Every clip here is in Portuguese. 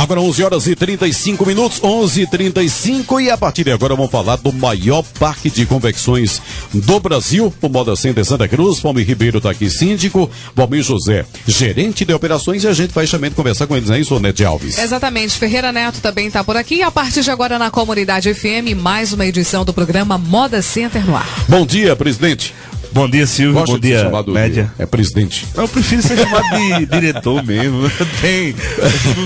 Agora 11 horas e 35 minutos, 11 e 35 e a partir de agora vamos falar do maior parque de convecções do Brasil, o Moda Center Santa Cruz. Valmir Ribeiro está aqui, síndico, Valmir José, gerente de operações e a gente vai também conversar com eles, não é isso, Nete Alves? Exatamente, Ferreira Neto também está por aqui. A partir de agora na Comunidade FM, mais uma edição do programa Moda Center no ar. Bom dia, presidente. Bom dia, Silvio. Gosta Bom de dia, chamado média. de- É presidente. Eu prefiro ser chamado de diretor mesmo. Tem.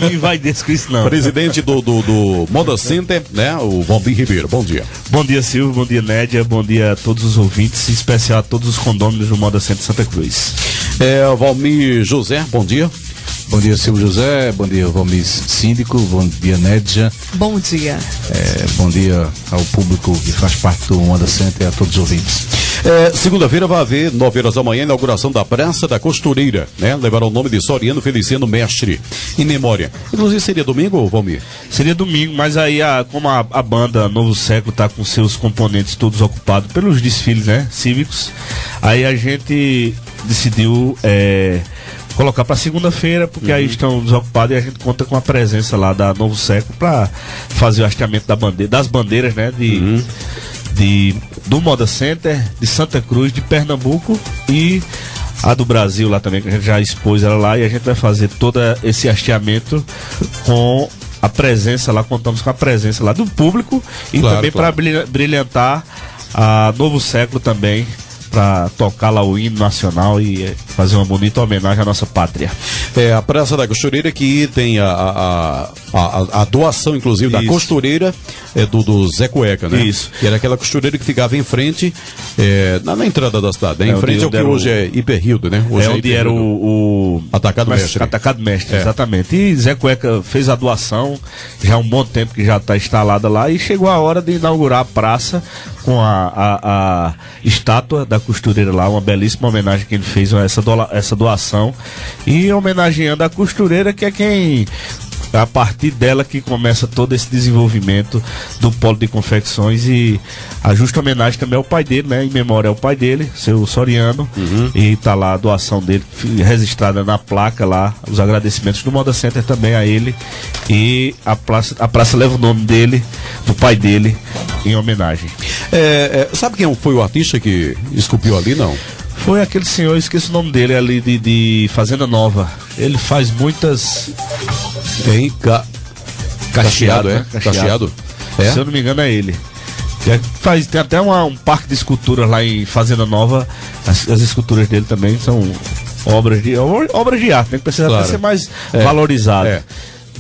Não me vai desse com isso, não. Presidente do, do, do Moda Center, né? O Valmir Ribeiro. Bom dia. Bom dia, Silvio. Bom dia, Nédia. Bom dia a todos os ouvintes, em especial a todos os condôminos do Moda Centro Santa Cruz. É, Valmir José, bom dia. Bom dia, Silvio José. Bom dia, Valmir Síndico. Bom dia, Nédia. Bom dia. É, bom dia ao público que faz parte do Onda Center e a todos os ouvintes. É, Segunda-feira vai haver, 9 horas da manhã, a inauguração da Praça da Costureira, né? Levará o nome de Soriano Feliciano Mestre, em memória. Inclusive seria domingo, Valmir? Seria domingo, mas aí, a, como a, a banda Novo Século está com seus componentes todos ocupados pelos desfiles né, cívicos, aí a gente decidiu é, colocar para segunda-feira, porque aí estão desocupados e a gente conta com a presença lá da Novo Século para fazer o hasteamento da bandeira, das bandeiras né, de, de, do Moda Center, de Santa Cruz, de Pernambuco e a do Brasil lá também, que a gente já expôs ela lá e a gente vai fazer todo esse hasteamento com a presença lá, contamos com a presença lá do público e Claro, também claro. para brilhantar a Novo Século também, para tocar lá o hino nacional e eh, fazer uma bonita homenagem à nossa pátria. É a Praça da Costureira que tem a, a, a, a- doação, inclusive, da Isso. costureira é, do, do Zé Cueca, né? Isso. Que era aquela costureira que ficava em frente, é, na, na entrada da cidade, né? É, em onde- frente ao que era o- hoje é Hiperrildo, né? Hoje é onde era o, o- Atacado Mas- Mestre. Atacado Mestre, É. exatamente. E Zé Cueca fez a doação, já há um bom tempo que já está instalada lá, e chegou a hora de inaugurar a praça com a, a, a estátua da costureira lá, uma belíssima homenagem que ele fez a essa, dola- essa doação. E homenageando a costureira, que é quem. É A partir dela que começa todo esse desenvolvimento do polo de confecções e a justa homenagem também ao pai dele, né? Em memória ao pai dele, seu Soriano. E tá lá a doação dele registrada na placa lá, os agradecimentos do Moda Center também a ele. E a praça, a praça leva o nome dele, do pai dele, em homenagem. É, é, sabe quem foi o artista que esculpiu ali, não? Foi aquele senhor, eu esqueci o nome dele ali de, de Fazenda Nova. Ele faz muitas. Tem ca... Cacheado, é? né? Cacheado. É? Se eu não me engano, é ele. Faz, tem até uma- um parque de esculturas lá em Fazenda Nova. As, as esculturas dele também são obras de, obra- obras de arte, né? Que precisa Claro. ser mais É. valorizada. É.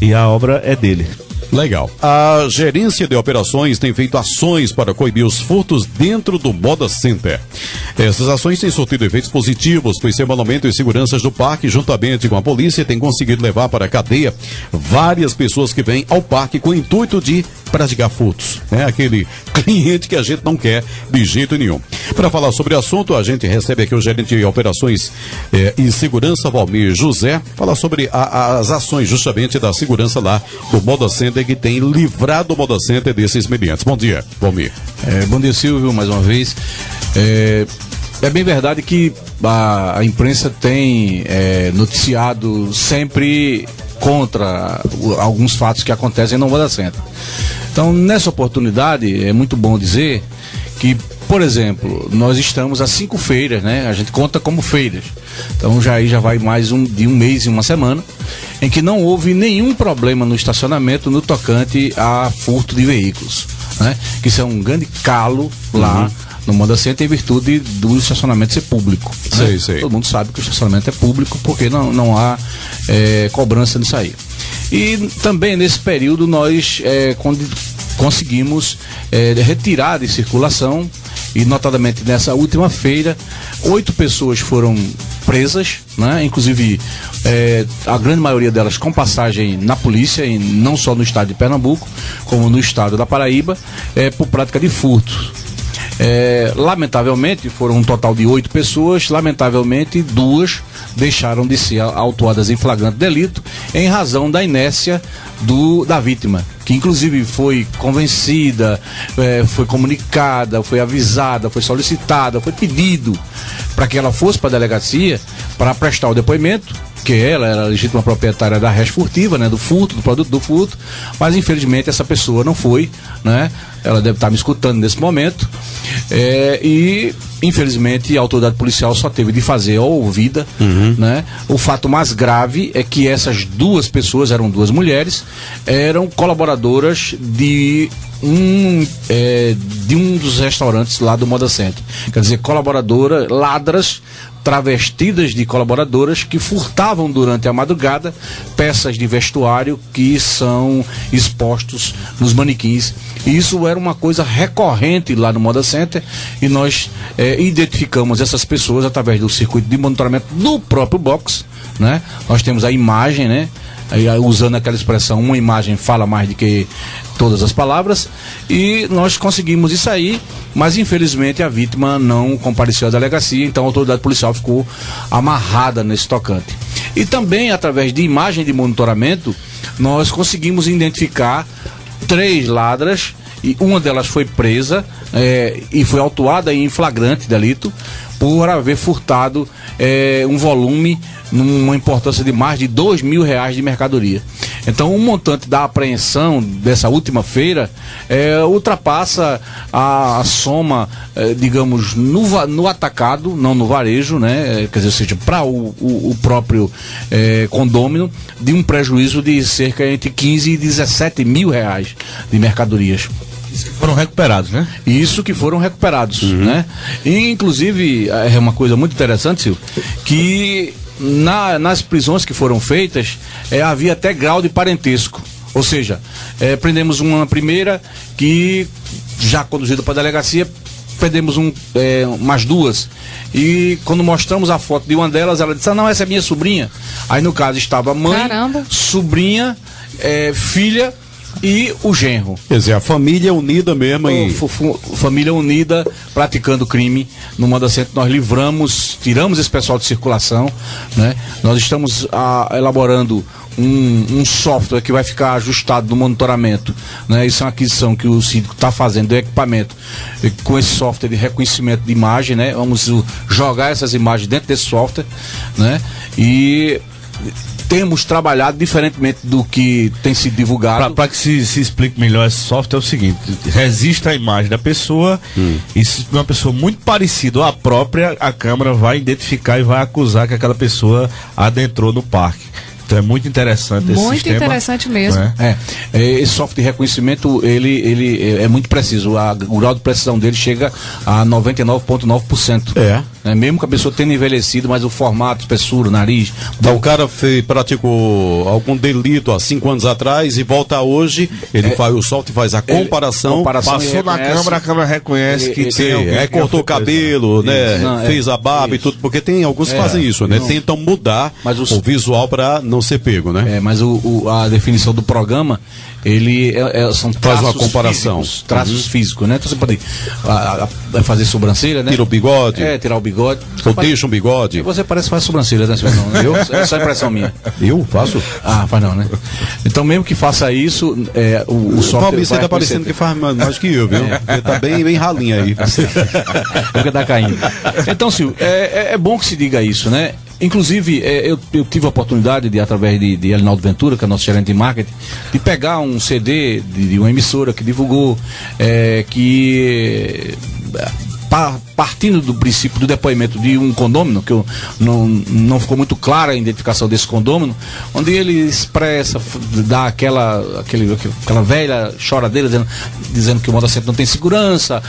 E a obra é dele. Legal. A gerência de operações tem feito ações para coibir os furtos dentro do Moda Center. Essas ações têm surtido efeitos positivos, pois semanalmente os seguranças do parque, juntamente com a polícia, têm conseguido levar para a cadeia várias pessoas que vêm ao parque com o intuito de praticar furtos. Né? Aquele cliente que a gente não quer de jeito nenhum. Para falar sobre o assunto, a gente recebe aqui o gerente de operações eh, e segurança, Valmir José, falar sobre a- as ações justamente da segurança lá do Moda Center que tem livrado o Moda Center desses meliantes. Bom dia, Valmir. É, bom dia, Silvio, mais uma vez. É, é bem verdade que a, a imprensa tem é, noticiado sempre contra alguns fatos que acontecem no Moda Center. Então, nessa oportunidade, é muito bom dizer que, por exemplo, nós estamos a cinco feiras, né? A gente conta como feiras. Então, já aí já vai mais um, de um mês e uma semana, em que não houve nenhum problema no estacionamento no tocante a furto de veículos, né? Que isso é um grande calo lá no Moda Center em virtude do estacionamento ser público. né? Sei, sei. Todo mundo sabe que o estacionamento é público porque não, não há é, cobrança nisso aí. E também nesse período nós é, con- conseguimos é, retirar de circulação e notadamente nessa última feira oito pessoas foram presas, né? inclusive é, a grande maioria delas com passagem na polícia, e não só no estado de Pernambuco, como no estado da Paraíba, é, por prática de furtos. É, lamentavelmente, foram um total de oito pessoas, lamentavelmente, duas deixaram de ser autuadas em flagrante delito em razão da inércia do, da vítima, que inclusive foi convencida, é, foi comunicada, foi avisada, foi solicitada, foi pedido para que ela fosse para a delegacia para prestar o depoimento que ela era a legítima proprietária da res furtiva, né, do furto, do produto do furto, mas infelizmente essa pessoa não foi, né? Ela deve estar me escutando nesse momento. É, e infelizmente a autoridade policial só teve de fazer a ouvida, uhum. né? O fato mais grave é que essas duas pessoas eram duas mulheres, eram colaboradoras de um é, de um dos restaurantes lá do Moda Center. Quer dizer, colaboradora, ladras travestidas de colaboradoras que furtavam durante a madrugada peças de vestuário que são expostos nos manequins. E isso era uma coisa recorrente lá no Moda Center e nós é, identificamos essas pessoas através do circuito de monitoramento do próprio box. Né? Nós temos a imagem, né? Usando aquela expressão, uma imagem fala mais do que todas as palavras, e nós conseguimos isso aí, mas infelizmente a vítima não compareceu à delegacia, então a autoridade policial ficou amarrada nesse tocante. E também, através de imagem de monitoramento, nós conseguimos identificar três ladras, e uma delas foi presa é, e foi autuada em flagrante delito por haver furtado é, um volume numa importância de mais de dois mil reais de mercadoria. Então, o montante da apreensão dessa última feira é, ultrapassa a, a soma, é, digamos, no, no atacado, não no varejo, né? Quer dizer, seja, para o, o, o, próprio é, condômino, de um prejuízo de cerca entre 15 e 17 mil reais de mercadorias. Isso que foram recuperados, né? Isso que foram recuperados, uhum. né? E, inclusive, é uma coisa muito interessante, Silvio, que na, nas prisões que foram feitas, é, havia até grau de parentesco. Ou seja, é, prendemos uma primeira que, já conduzida para a delegacia, prendemos um, é, umas duas. E quando mostramos a foto de uma delas, ela disse: ah, não, essa é minha sobrinha. Aí no caso estava mãe, Caramba. sobrinha, é, filha e o genro. Quer dizer, a família unida mesmo. E... Família unida praticando crime. No Moda Centro nós livramos, tiramos esse pessoal de circulação. Né? Nós estamos a, ah, elaborando um, um, software que vai ficar ajustado no monitoramento. Né? Isso é uma aquisição que o síndico está fazendo do equipamento com esse software de reconhecimento de imagem. Né? Vamos jogar essas imagens dentro desse software. Né? E temos trabalhado diferentemente do que tem sido divulgado. Para que se, se, explique melhor esse software, é o seguinte: registra a imagem da pessoa hum. e se uma pessoa muito parecida à própria, a câmera vai identificar e vai acusar que aquela pessoa adentrou no parque. Então é muito interessante esse muito sistema. Muito interessante mesmo. É? É, esse software de reconhecimento, ele, ele é muito preciso. A, o grau de precisão dele chega a 99,9%. É. é. Mesmo que a pessoa tenha envelhecido, mas o formato, espessura, nariz. Então o cara fez, praticou algum delito há cinco anos atrás e volta hoje, ele é, faz o software faz a comparação. comparação passou na câmera, a câmera reconhece ele, que tem É, cortou o cabelo, né? Não, é, fez a barba isso. e tudo, porque tem alguns que fazem isso, né? Não. Tentam mudar o visual para não ser pego, né? É, mas o, o, a definição do programa, ele é, é, são Faz uma comparação. Físicos, traços uhum. físicos, né? Então você pode a, a, fazer sobrancelha, né? Tira o bigode. É, tirar o bigode. Ou deixa um bigode. Você parece que faz sobrancelha, né? Não, eu? É só impressão minha. Eu faço? Ah, faz não, né? Então mesmo que faça isso, é, o, o software. Você tá parecendo que faz mais, que eu, viu? É. Tá bem, bem ralinha aí. Porque tá caindo. Então, Silvio, é, é, é bom que se diga isso, né? Inclusive, é, eu, eu, tive a oportunidade de, através de, de Elinaldo Ventura, que é nosso gerente de marketing, de pegar um CD de, de uma emissora que divulgou é, que partindo do princípio do depoimento de um condômino, que eu, não, não ficou muito clara a identificação desse condômino, onde ele expressa, dá aquela, aquele, aquela velha choradeira dizendo, dizendo que o modo não tem segurança,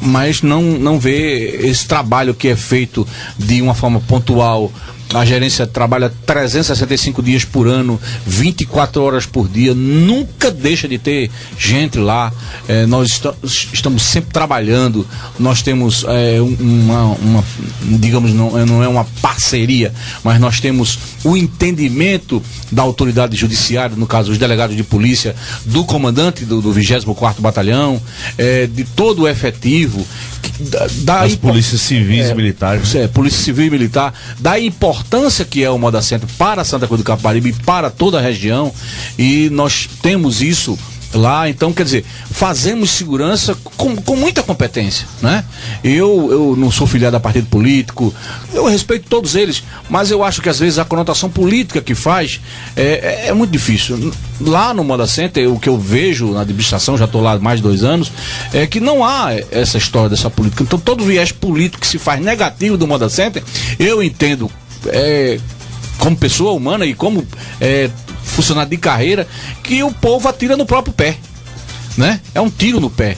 mas não, não vê esse trabalho que é feito de uma forma pontual a gerência trabalha 365 dias por ano, 24 horas por dia, nunca deixa de ter gente lá. É, nós est estamos sempre trabalhando, nós temos é, uma, uma, digamos, não, não é uma parceria, mas nós temos o entendimento da autoridade judiciária, no caso, os delegados de polícia, do comandante do, do 24 Batalhão, é, de todo o efetivo, da, da das polícias civis e militares. É, polícia civil e militar, da importância que é o Moda Centro para Santa Cruz do Caparibe e para toda a região. E nós temos isso lá. Então, quer dizer, fazemos segurança com, com muita competência, né? Eu, eu não sou filiado a partido político, eu respeito todos eles, mas eu acho que às vezes a conotação política que faz é, é, é muito difícil. Lá no Moda Center, o que eu vejo na administração, já estou lá há mais de dois anos, é que não há essa história dessa política. Então, todo viés político que se faz negativo do Moda Center, eu entendo é, como pessoa humana e como é, funcionário de carreira, que o povo atira no próprio pé. Né? É um tiro no pé.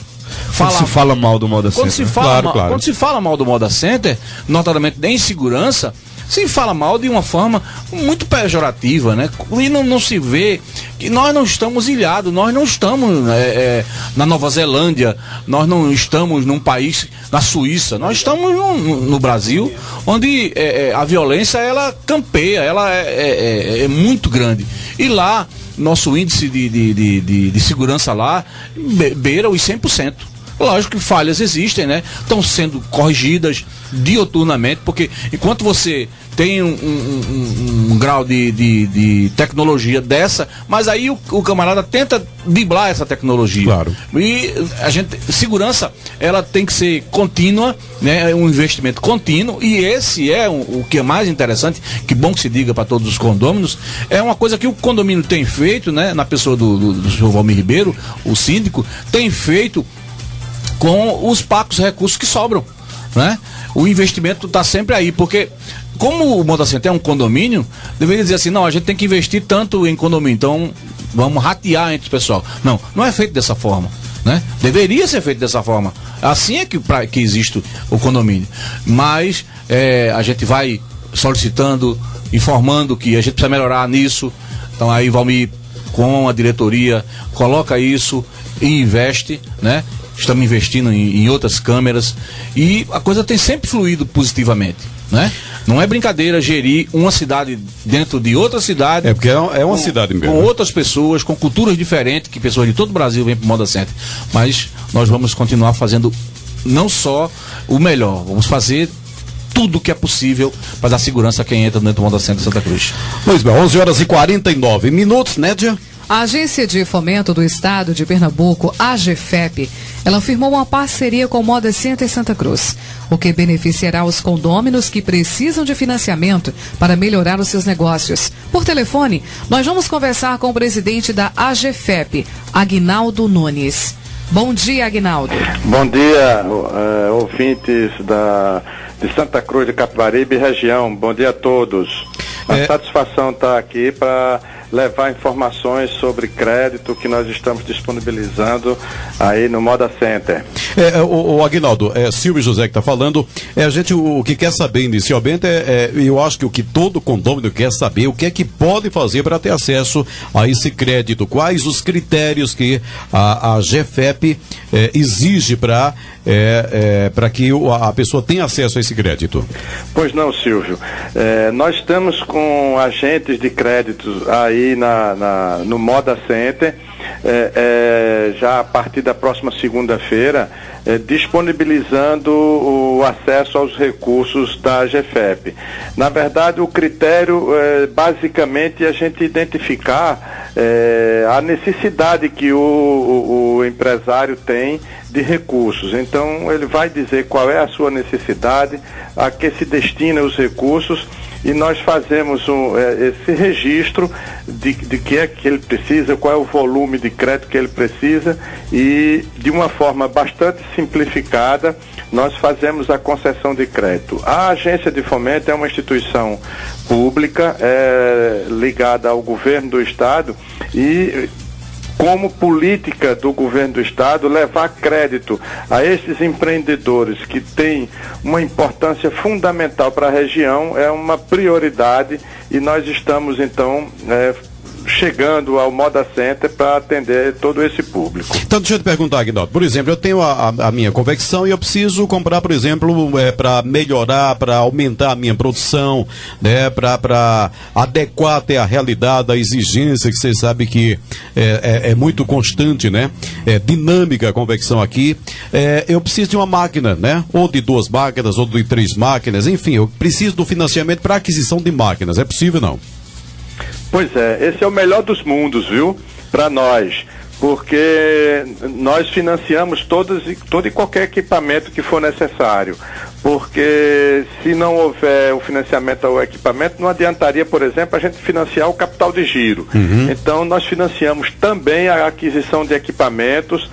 Fala, quando se fala mal do Moda quando Center. Se fala claro, mal, claro. Quando se fala mal do Moda Center, notadamente de insegurança, se fala mal de uma forma muito pejorativa, né? E não, não se vê que nós não estamos ilhados, nós não estamos é, é, na Nova Zelândia, nós não estamos num país, na Suíça, nós estamos no, no Brasil, onde é, é a violência ela campeia, ela é, é, é, muito grande. E lá, nosso índice de, de, de, de, segurança lá beira os 100%. Lógico que falhas existem, né? Estão sendo corrigidas dioturnamente, porque enquanto você tem um, um, um, um grau de, de, de, tecnologia dessa, mas aí o, o, camarada tenta driblar essa tecnologia. Claro. E a gente, segurança, ela tem que ser contínua, né? É um investimento contínuo, e esse é o, o que é mais interessante, que bom que se diga para todos os condôminos, é uma coisa que o condomínio tem feito, né? Na pessoa do, do, do senhor Valmir Ribeiro, o síndico, tem feito com os pacos recursos que sobram. Né? O investimento está sempre aí, porque como o Motocenter é um condomínio, deveria dizer assim, não, a gente tem que investir tanto em condomínio, então vamos ratear entre o pessoal. Não, não é feito dessa forma. Né? Deveria ser feito dessa forma. Assim é que, pra, que existe o condomínio. Mas é, a gente vai solicitando, informando que a gente precisa melhorar nisso. Então aí Valmir, com a diretoria, coloca isso e investe, né? Estamos investindo em, em, outras câmeras e a coisa tem sempre fluído positivamente, né? Não é brincadeira gerir uma cidade dentro de outra cidade. É porque é, é uma com, cidade mesmo. Com outras pessoas, com culturas diferentes, que pessoas de todo o Brasil vêm para o Moda Center. Mas nós vamos continuar fazendo não só o melhor, vamos fazer tudo que é possível para dar segurança a quem entra dentro do Moda Center Santa Cruz. Pois bem, 11 horas e 49 minutos, né, Dia? A Agência de Fomento do Estado de Pernambuco, AGFEP, ela firmou uma parceria com o Moda Center Santa Cruz, o que beneficiará os condôminos que precisam de financiamento para melhorar os seus negócios. Por telefone, nós vamos conversar com o presidente da AGFEP, Agnaldo Nunes. Bom dia, Agnaldo. Bom dia, uh, ouvintes da, de Santa Cruz de Capibaribe região. Bom dia a todos. Uma é... satisfação estar aqui para levar informações sobre crédito que nós estamos disponibilizando aí no Moda Center. É, é o, o Aguinaldo, é Silvio José que está falando. É, a gente o, o, que quer saber inicialmente é, é, eu acho que o que todo condomínio quer saber, o que é que pode fazer para ter acesso a esse crédito, quais os critérios que a, a GFEP é, exige para é, é, para que a pessoa tenha acesso a esse crédito? Pois não, Silvio. É, nós estamos com agentes de crédito aí na, na no Moda Center. É, é, já a partir da próxima segunda-feira, é, disponibilizando o acesso aos recursos da GFEP. Na verdade, o critério é basicamente a gente identificar é, a necessidade que o, o, o empresário tem de recursos. Então, ele vai dizer qual é a sua necessidade, a que se destina os recursos e nós fazemos um, é, esse registro de, de que é que ele precisa, qual é o volume de crédito que ele precisa e de uma forma bastante simplificada nós fazemos a concessão de crédito. A agência de fomento é uma instituição pública é, ligada ao governo do estado e como política do governo do estado levar crédito a esses empreendedores que têm uma importância fundamental para a região é uma prioridade e nós estamos então é, chegando ao Moda Center para atender todo esse público. Então, deixa eu te perguntar, Aguinaldo. Por exemplo, eu tenho a, a, a minha convecção e eu preciso comprar, por exemplo, é, para melhorar, para aumentar a minha produção, né, para adequar até a realidade, a exigência, que você sabe que é, é, é muito constante, né? É dinâmica a convecção aqui. É, eu preciso de uma máquina, né? Ou de duas máquinas, ou de três máquinas, enfim, eu preciso do financiamento para aquisição de máquinas. É possível não? Pois é, esse é o melhor dos mundos, viu? Para nós. porque nós financiamos todos, e- todo e qualquer equipamento que for necessário. Porque se não houver o financiamento ao equipamento, não adiantaria, por exemplo, a gente financiar o capital de giro. Então, nós financiamos também a aquisição de equipamentos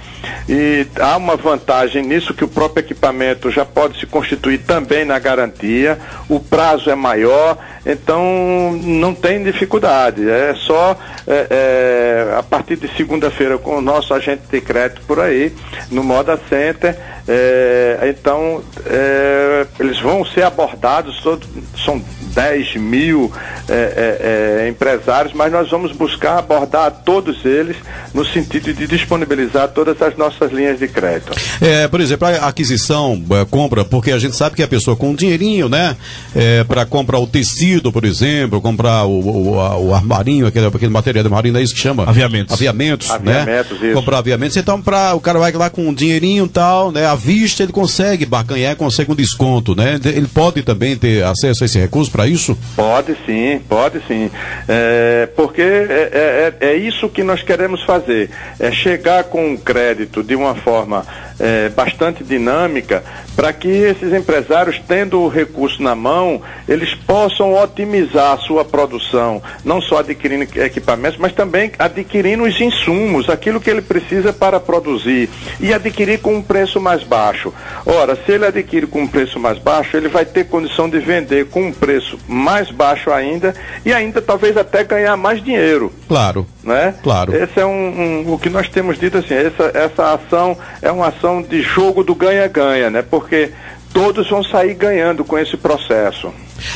e há uma vantagem nisso que o próprio equipamento já pode se constituir também na garantia, o prazo é maior, então não tem dificuldade. É só é, é, a partir de segunda-feira com o nosso agente de crédito por aí, no Moda Center. É, então é, eles vão ser abordados, todos, são 10 mil é, é, é, empresários, mas nós vamos buscar abordar todos eles no sentido de disponibilizar todas as nossas linhas de crédito. É, por exemplo, a aquisição, é, compra, porque a gente sabe que a pessoa com dinheirinho, né? É, para comprar o tecido, por exemplo, comprar o, o, a- o armarinho, aquele, aquele material de armarinho, é isso que chama? Aviamentos. Aviamentos, né? Aviamentos, isso. Comprar aviamentos. Então, pra, o cara vai lá com um dinheirinho e tal, né? Vista, ele consegue barganhar, consegue um desconto, né? Ele pode também ter acesso a esse recurso para isso? Pode sim, pode sim. É, porque é, é- é isso que nós queremos fazer. É chegar com um crédito de uma forma é, bastante dinâmica para que esses empresários, tendo o recurso na mão, eles possam otimizar a sua produção, não só adquirindo equipamentos, mas também adquirindo os insumos, aquilo que ele precisa para produzir e adquirir com um preço mais baixo. Ora, se ele adquire com um preço mais baixo, ele vai ter condição de vender com um preço mais baixo ainda e ainda talvez até ganhar mais dinheiro Claro. né? Claro. Esse é um, um- o que nós temos dito assim, essa, essa ação é uma ação de jogo do ganha-ganha, né? Porque todos vão sair ganhando com esse processo.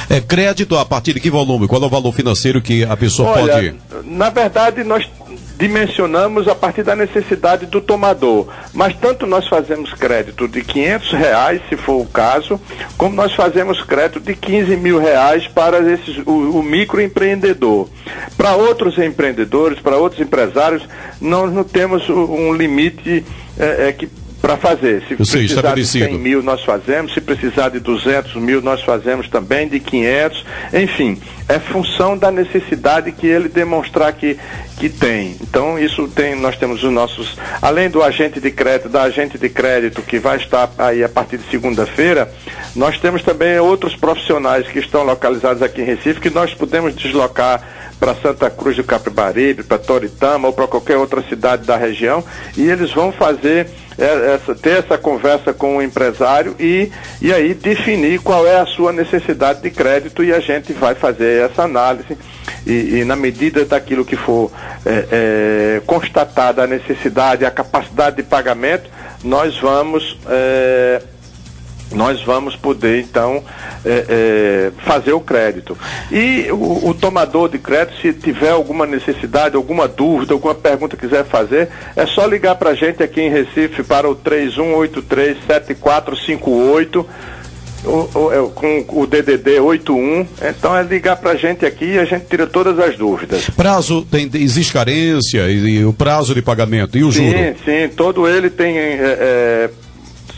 É crédito a partir de que volume? Qual é o valor financeiro que a pessoa Olha, pode. na verdade nós dimensionamos a partir da necessidade do tomador, mas tanto nós fazemos crédito de 500 reais, se for o caso, como nós fazemos crédito de 15 mil reais para esses, o, o microempreendedor. Para outros empreendedores, para outros empresários, nós não temos um limite é, é, que para fazer. Se Eu sei, precisar de estabelecido. 100 mil nós fazemos, se precisar de 200 mil nós fazemos também, de 500, enfim, é função da necessidade que ele demonstrar que, que tem. Então isso tem, nós temos os nossos, além do agente de crédito, da agente de crédito que vai estar aí a partir de segunda-feira, nós temos também outros profissionais que estão localizados aqui em Recife que nós podemos deslocar para Santa Cruz do Capibaribe, para Toritama ou para qualquer outra cidade da região e eles vão fazer é, essa, ter essa conversa com o empresário e, e aí definir qual é a sua necessidade de crédito e a gente vai fazer essa análise e, e na medida daquilo que for é, é, constatada a necessidade, a capacidade de pagamento, nós vamos é, nós vamos poder então é, é, fazer o crédito. E o, o tomador de crédito, se tiver alguma necessidade, alguma dúvida, alguma pergunta que quiser fazer, é só ligar para a gente aqui em Recife para o 3183-7458. O, o, é, com o DDD 81, então é ligar para a gente aqui e a gente tira todas as dúvidas. Prazo, tem, existe carência e, e o prazo de pagamento e o juro? Sim, sim, todo ele tem. é, é,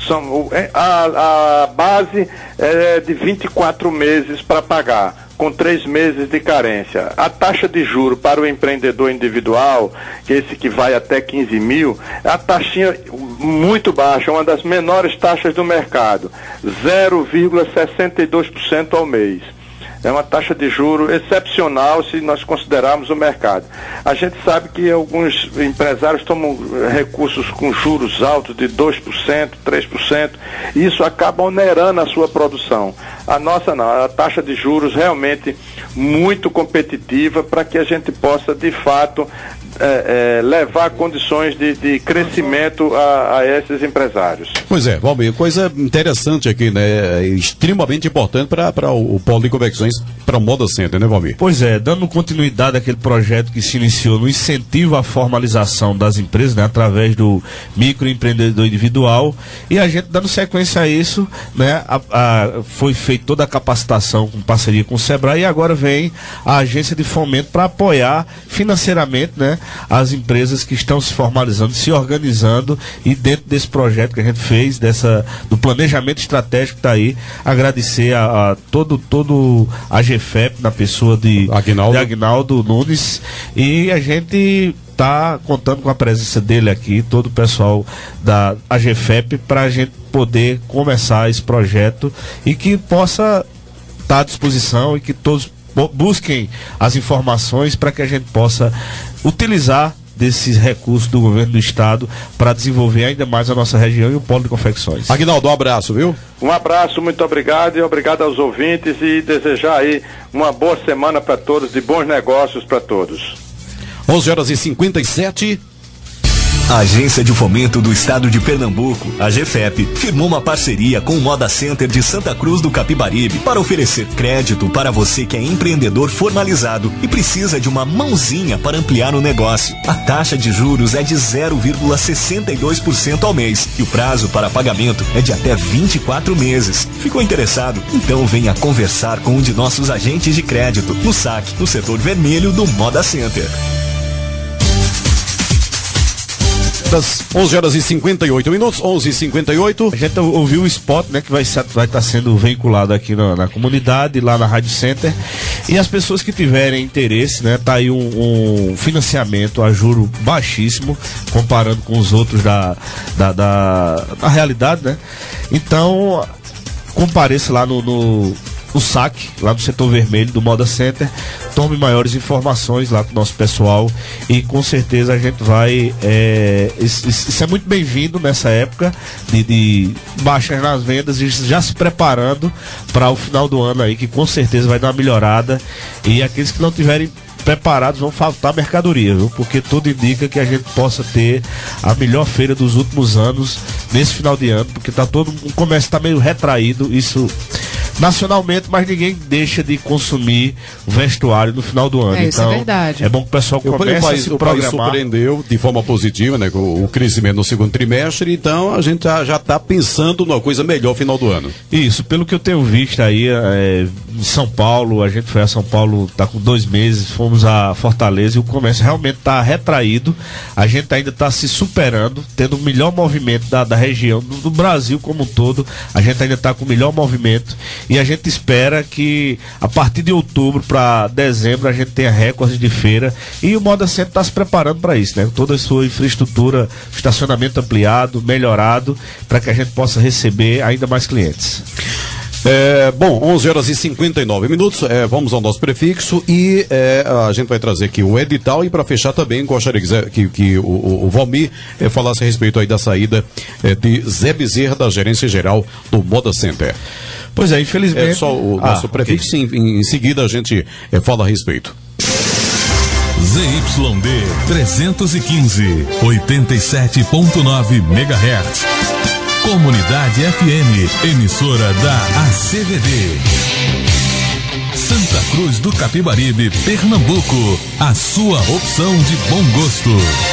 são, é, a, a base é de 24 meses para pagar, com três meses de carência. A taxa de juro para o empreendedor individual, que é esse que vai até 15 mil, a taxinha muito baixa, uma das menores taxas do mercado, 0,62% ao mês. É uma taxa de juro excepcional se nós considerarmos o mercado. A gente sabe que alguns empresários tomam eh, recursos com juros altos de 2%, 3%, e isso acaba onerando a sua produção. A nossa não, a taxa de juros realmente muito competitiva para que a gente possa, de fato, eh, eh, levar condições de, de crescimento a, a esses empresários. Pois é, Valmir, coisa interessante aqui, né? Extremamente importante para o, o polo de convecções para o Moda Center, né, Valmir? Pois é, dando continuidade àquele projeto que se iniciou no incentivo à formalização das empresas, né, através do microempreendedor individual, e a gente dando sequência a isso, né, a- a- foi feita toda a capacitação com parceria com o Sebrae e agora vem a agência de fomento para apoiar financeiramente, né, as empresas que estão se formalizando, se organizando e dentro desse projeto que a gente fez, dessa do planejamento estratégico que está aí, agradecer a, a todo todo a GFEP na pessoa de Aguinaldo. de Agnaldo Nunes e a gente está está contando com a presença dele aqui, todo o pessoal da AGFEP, para a gente poder começar esse projeto e que possa estar tá à disposição e que todos busquem as informações para que a gente possa utilizar desses recursos do governo do estado para desenvolver ainda mais a nossa região e o polo de confecções. Aguinaldo, um abraço, viu? Um abraço, muito obrigado e obrigado aos ouvintes e desejar aí uma boa semana para todos, de bons negócios para todos. 11 horas e 57 a Agência de Fomento do Estado de Pernambuco, a GFEP, firmou uma parceria com o Moda Center de Santa Cruz do Capibaribe para oferecer crédito para você que é empreendedor formalizado e precisa de uma mãozinha para ampliar o negócio. A taxa de juros é de 0,62% ao mês e o prazo para pagamento é de até 24 meses. Ficou interessado? Então venha conversar com um de nossos agentes de crédito no saque, no setor vermelho do Moda Center. Das 11 horas e 58 minutos, 11 e 58. A gente ouviu o spot, né, que vai estar vai tá sendo veiculado aqui na, na, comunidade, lá na Rádio Center. E as pessoas que tiverem interesse, né, tá aí um, um financiamento a juro baixíssimo, comparando com os outros da, da, da, da realidade, né? Então, compareça lá no, no o saque lá do setor vermelho do Moda Center. Tome maiores informações lá com o nosso pessoal e com certeza a gente vai. É, isso, isso, é muito bem-vindo nessa época de, de baixas nas vendas e já se preparando para o final do ano aí, que com certeza vai dar uma melhorada. E aqueles que não tiverem preparados vão faltar mercadoria, viu? Porque tudo indica que a gente possa ter a melhor feira dos últimos anos nesse final de ano, porque tá todo o comércio está meio retraído, isso nacionalmente, mas ninguém deixa de consumir o vestuário no final do ano. É, então, é verdade. É bom que o pessoal comece o país, a se o programar. país surpreendeu de forma positiva, né, com o crescimento no segundo trimestre, então a gente já está pensando numa coisa melhor no final do ano. Isso, pelo que eu tenho visto aí, é, em São Paulo, a gente foi a São Paulo, está com dois meses, fomos a Fortaleza e o comércio realmente está retraído. A gente ainda está se superando, tendo o melhor movimento da, da região, do, do Brasil como um todo. A gente ainda está com o melhor movimento e a gente espera que a partir de outubro para dezembro a gente tenha recordes de feira e o Moda Center está se preparando para isso, né? Toda a sua infraestrutura, estacionamento ampliado, melhorado, para que a gente possa receber ainda mais clientes. É, bom, 11 horas e 59 minutos. É, vamos ao nosso prefixo e é, a gente vai trazer aqui o edital. E para fechar também, gostaria que, que, que o, o, o Valmir é, falasse a respeito aí da saída é, de Zé Bezerra, da gerência geral do Moda Center. Pois é, infelizmente. É só o nosso ah, prefixo, okay. em, em, seguida a gente é, fala a respeito. ZYD 315, 87.9 MHz. Comunidade FM, emissora da ACVD. Santa Cruz do Capibaribe, Pernambuco. A sua opção de bom gosto.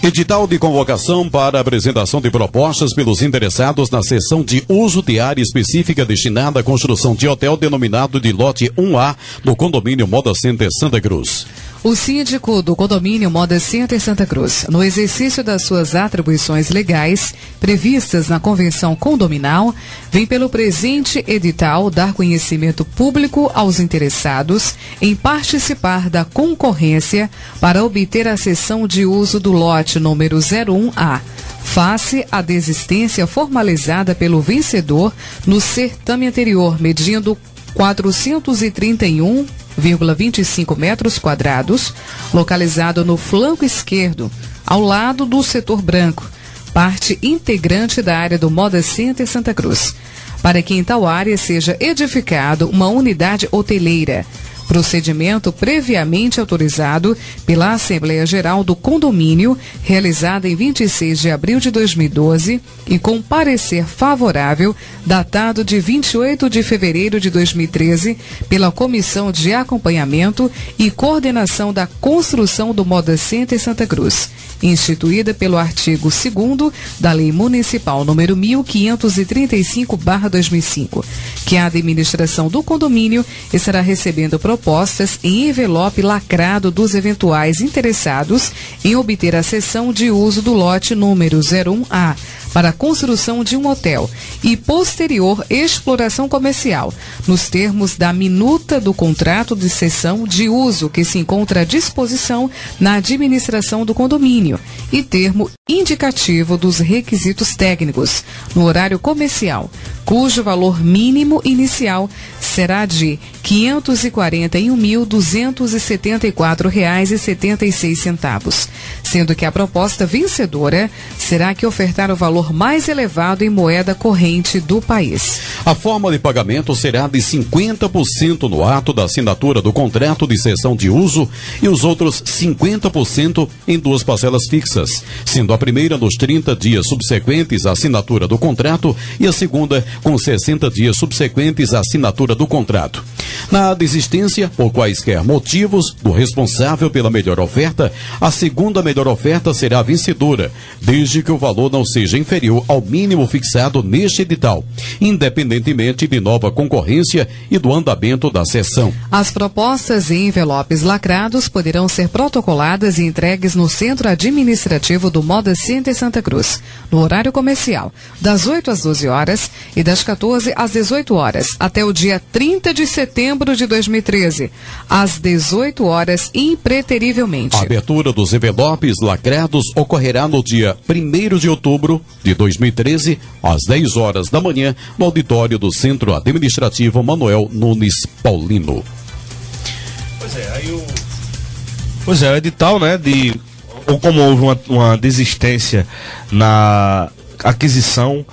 Edital de convocação para apresentação de propostas pelos interessados na sessão de uso de área específica destinada à construção de hotel denominado de lote 1A no condomínio Moda Center Santa Cruz. O síndico do condomínio Moda Center Santa Cruz, no exercício das suas atribuições legais previstas na convenção condominal, vem pelo presente edital dar conhecimento público aos interessados em participar da concorrência para obter a cessão de uso do lote número 01A face à desistência formalizada pelo vencedor no certame anterior, medindo 431 1,25 metros quadrados, localizado no flanco esquerdo, ao lado do setor branco, parte integrante da área do Moda Center Santa Cruz, para que em tal área seja edificado uma unidade hoteleira procedimento previamente autorizado pela Assembleia Geral do Condomínio, realizada em 26 de abril de 2012 e com parecer favorável, datado de 28 de fevereiro de 2013, pela Comissão de Acompanhamento e Coordenação da Construção do Moda Center Santa Cruz, instituída pelo artigo 2 da Lei Municipal número 1535/2005, que a administração do condomínio estará recebendo propostas propostas em envelope lacrado dos eventuais interessados em obter a cessão de uso do lote número 01A para a construção de um hotel e posterior exploração comercial, nos termos da minuta do contrato de cessão de uso que se encontra à disposição na administração do condomínio e termo indicativo dos requisitos técnicos no horário comercial, cujo valor mínimo inicial será de R$ 541.274,76, sendo que a proposta vencedora será que ofertar o valor mais elevado em moeda corrente do país. A forma de pagamento será de 50% no ato da assinatura do contrato de cessão de uso e os outros 50% em duas parcelas fixas, sendo a primeira nos 30 dias subsequentes à assinatura do contrato e a segunda com 60 dias subsequentes à assinatura do contrato. Na desistência, por quaisquer motivos, do responsável pela melhor oferta, a segunda melhor oferta será vencedora, desde que o valor não seja inferior ao mínimo fixado neste edital, independentemente de nova concorrência e do andamento da sessão. As propostas em envelopes lacrados poderão ser protocoladas e entregues no Centro Administrativo do Moda Center Santa Cruz, no horário comercial, das 8 às 12 horas e das 14 às 18 horas, até o dia 30 de setembro de 2013, às 18 horas, impreterivelmente. A abertura dos envelopes lacrados ocorrerá no dia 1 de outubro de 2013, às 10 horas da manhã, no auditório do Centro Administrativo Manuel Nunes Paulino. Pois é, aí o. Pois é, o edital, né, de. Ou como houve uma, uma desistência na aquisição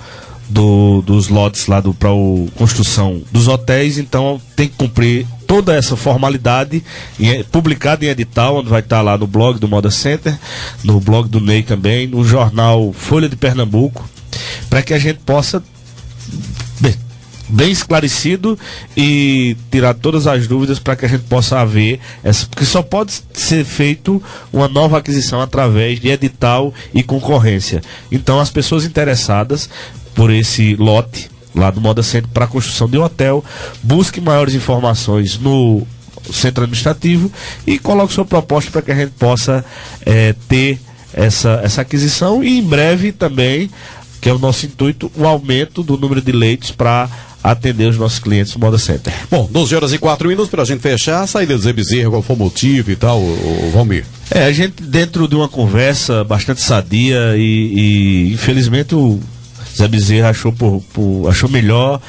do, dos lotes lá para a construção dos hotéis, então tem que cumprir toda essa formalidade em, publicada em edital, onde vai estar lá no blog do Moda Center, no blog do Ney também, no jornal Folha de Pernambuco, para que a gente possa bem, bem esclarecido e tirar todas as dúvidas para que a gente possa haver essa, porque só pode ser feito uma nova aquisição através de edital e concorrência. Então as pessoas interessadas por esse lote lá do Moda Center para a construção de um hotel. Busque maiores informações no centro administrativo e coloque sua proposta para que a gente possa é, ter essa, essa aquisição e em breve também, que é o nosso intuito, o aumento do número de leitos para atender os nossos clientes do Moda Center. Bom, 12 horas e 4 minutos para a gente fechar, a saída do Zé Bezerra, qual foi o motivo e tal, o, o Valmir? É, a gente dentro de uma conversa bastante sadia e, e infelizmente o Zé Bezerra achou, por, por achou melhor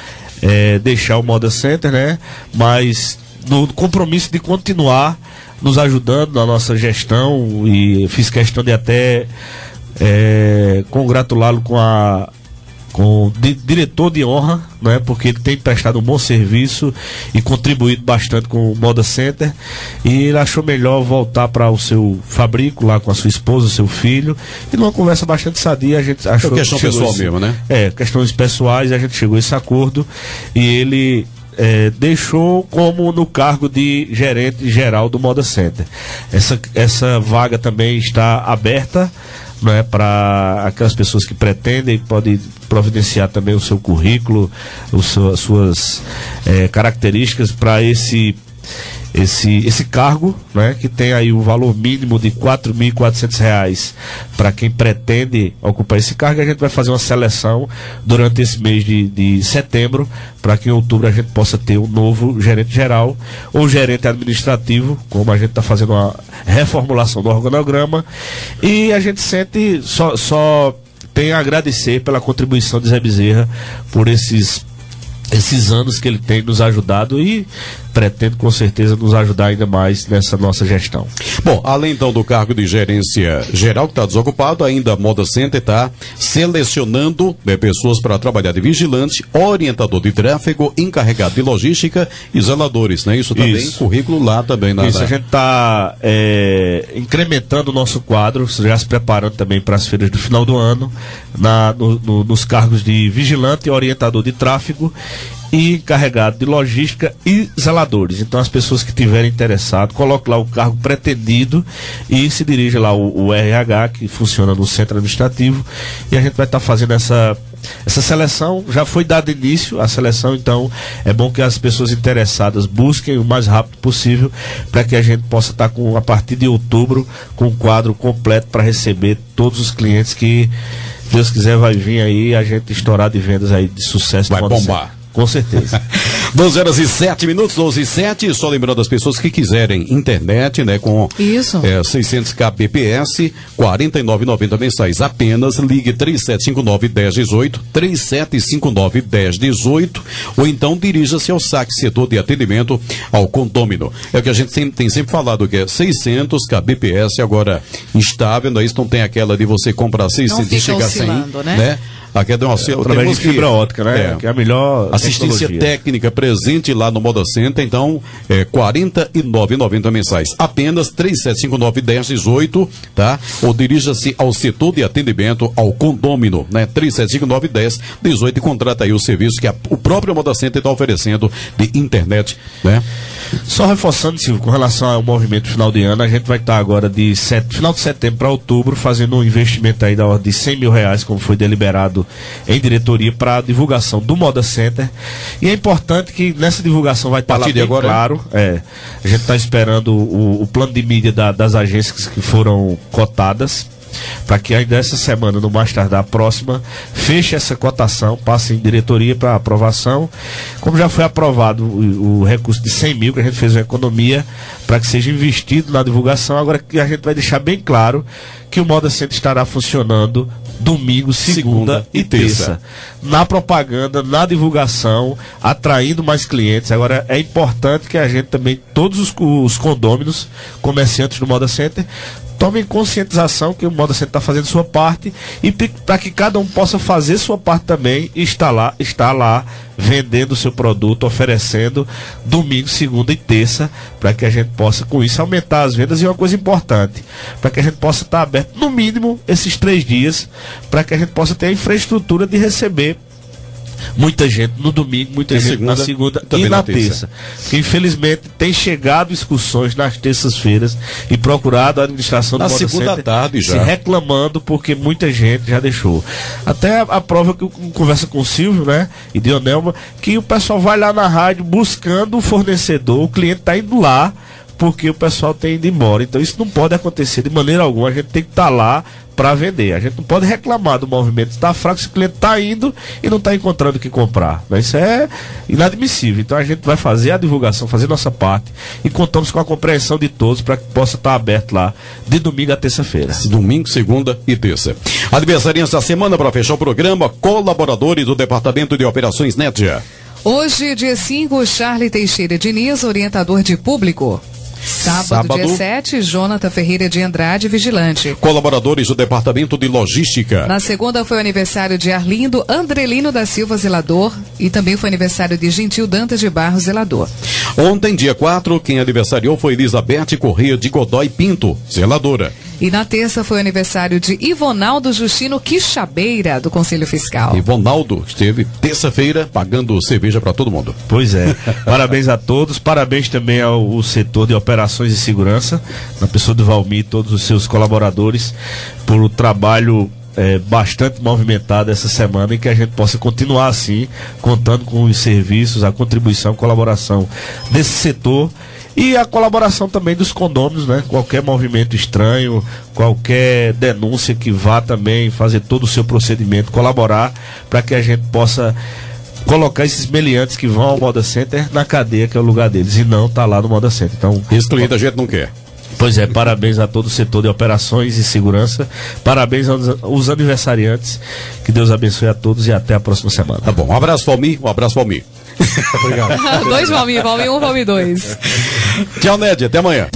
é, deixar o Moda Center, né? Mas no compromisso de continuar nos ajudando na nossa gestão e fiz questão de até é, congratulá-lo com a com di diretor de honra, né, porque ele tem prestado um bom serviço e contribuído bastante com o Moda Center. E ele achou melhor voltar para o seu fabrico lá com a sua esposa, seu filho. E numa conversa bastante sadia, a gente achou. É questão pessoal esse, mesmo, né? É, questões pessoais, a gente chegou a esse acordo e ele é, deixou como no cargo de gerente geral do Moda Center. Essa, essa vaga também está aberta né, para aquelas pessoas que pretendem, podem providenciar também o seu currículo, o seu, as suas é, características para esse esse, esse cargo, né, que tem aí o valor mínimo de R$ 4.400 para quem pretende ocupar esse cargo. A gente vai fazer uma seleção durante esse mês de, de setembro, para que em outubro a gente possa ter um novo gerente geral ou gerente administrativo, como a gente está fazendo uma reformulação do organograma. E a gente sente só, só tem a agradecer pela contribuição de Zé Bezerra por esses esses anos que ele tem nos ajudado e pretende com certeza nos ajudar ainda mais nessa nossa gestão. Bom, além então do cargo de gerência geral que está desocupado, ainda a Moda Center está selecionando né, pessoas para trabalhar de vigilante, orientador de tráfego, encarregado de logística e zeladores, né? Isso também, Isso. currículo lá também. Na, Isso, a gente está é, incrementando o nosso quadro, já se preparando também para as feiras do final do ano, na, no, no, nos cargos de vigilante e orientador de tráfego e encarregado de logística e zeladores. Então as pessoas que tiverem interessado, coloque lá o cargo pretendido e se dirige lá o, o RH que funciona no centro administrativo e a gente vai estar tá fazendo essa essa seleção já foi dado início, a seleção, então é bom que as pessoas interessadas busquem o mais rápido possível para que a gente possa estar com, a partir de outubro, com um quadro completo para receber todos os clientes que Deus quiser vai vir aí a gente estourar de vendas aí de sucesso. Vai bombar. Com certeza. 12 horas e 7 minutos, 12 e 7. Só lembrando as pessoas que quiserem internet, né, com Isso. É, 600 kbps, 49,90 mensais apenas. Ligue 3759 1018, 3759 1018, ou então dirija-se ao SAC Setor de Atendimento ao Condômino. É o que a gente tem, tem sempre falado, que é 600 kbps, agora instável, não é isso? Não tem aquela de você comprar 600 e chegar a 100, oscilando, né? né? Aqui é de uma, Através temos de que- fibra ótica, né? É. Que é a melhor Assistência tecnologia. técnica presente lá no Moda Center, então é R$ 49,90 mensais. Apenas 3759-1018, tá? Ou dirija-se ao setor de atendimento ao condômino, né? 3759-1018 e contrata aí o serviço que a- o próprio Moda Center está oferecendo de internet, né? Só reforçando, Silvio, com relação ao movimento final de ano, a gente vai estar agora de set- final de setembro para outubro fazendo um investimento aí da ordem de 100 mil reais, como foi deliberado em diretoria, para a divulgação do Moda Center. E é importante que nessa divulgação vai estar lá bem agora, claro. É, a gente está esperando o, o plano de mídia da- das agências que foram cotadas para que ainda essa semana, no mais tardar próxima, feche essa cotação, passe em diretoria para aprovação. Como já foi aprovado o, o recurso de 100 mil, que a gente fez uma economia para que seja investido na divulgação, agora que a gente vai deixar bem claro que o Moda Center estará funcionando domingo, segunda, Segunda e terça. terça. Na propaganda, na divulgação, atraindo mais clientes. Agora é importante que a gente também, todos os, os condôminos, comerciantes do Moda Center, tomem conscientização que o Moda Center está fazendo sua parte e para que cada um possa fazer sua parte também e estar lá, estar lá vendendo o seu produto, oferecendo domingo, segunda e terça, para que a gente possa com isso aumentar as vendas. E uma coisa importante, para que a gente possa estar aberto no mínimo esses três dias, para que a gente possa ter a infraestrutura de receber muita gente no domingo, muita Na gente segunda, na segunda e na na terça. terça. Porque infelizmente tem chegado excursões nas terças-feiras e procurado a administração Na do Moda segunda Center tarde já. se reclamando porque muita gente já deixou. Até a, a prova que eu conversa com o Silvio, né, e Dionelma, que o pessoal vai lá na rádio buscando o fornecedor, o cliente tá indo lá porque o pessoal tem ido embora. Então isso não pode acontecer de maneira alguma. A gente tem que estar lá para vender. A gente não pode reclamar do movimento está fraco se o cliente está indo e não está encontrando o que comprar. né? Isso é inadmissível. Então a gente vai fazer a divulgação, fazer nossa parte e contamos com a compreensão de todos para que possa estar aberto lá de domingo a terça-feira. Domingo, segunda e terça. Aniversariantes da semana para fechar o programa, colaboradores do Departamento de Operações Netia. Hoje, dia 5, Charlie Teixeira Diniz, orientador de público. Sábado, Sábado. dia 7, Jonathan Ferreira de Andrade, vigilante. Colaboradores do Departamento de Logística. Na segunda foi o aniversário de Arlindo Andrelino da Silva, zelador. E também foi aniversário de Gentil Dantas de Barros, zelador. Ontem, dia 4, quem aniversariou foi Elizabeth Correia de Godoy Pinto, zeladora. E na terça foi o aniversário de Ivonaldo Justino Quixabeira, do Conselho Fiscal. Ronaldo esteve terça-feira pagando cerveja para todo mundo. Pois é. Parabéns a todos. Parabéns também ao, ao setor de operações e segurança, na pessoa do Valmir e todos os seus colaboradores, por o trabalho eh, bastante movimentado essa semana e que a gente possa continuar assim, contando com os serviços, a contribuição, colaboração desse setor. E a colaboração também dos condôminos, né? Qualquer movimento estranho, qualquer denúncia que vá também fazer todo o seu procedimento, colaborar para que a gente possa colocar esses meliantes que vão ao Moda Center na cadeia, que é o lugar deles, e não tá lá no Moda Center. Então, Esse cliente a gente não quer. pois é, parabéns a todo o setor de operações e segurança, parabéns aos, aos aniversariantes, que Deus abençoe a todos e até a próxima semana. Tá bom. Um abraço, Valmir. Um abraço, Valmir. dois Valmir, Valmir um, Valmir dois. Tchau, Ned. Até amanhã.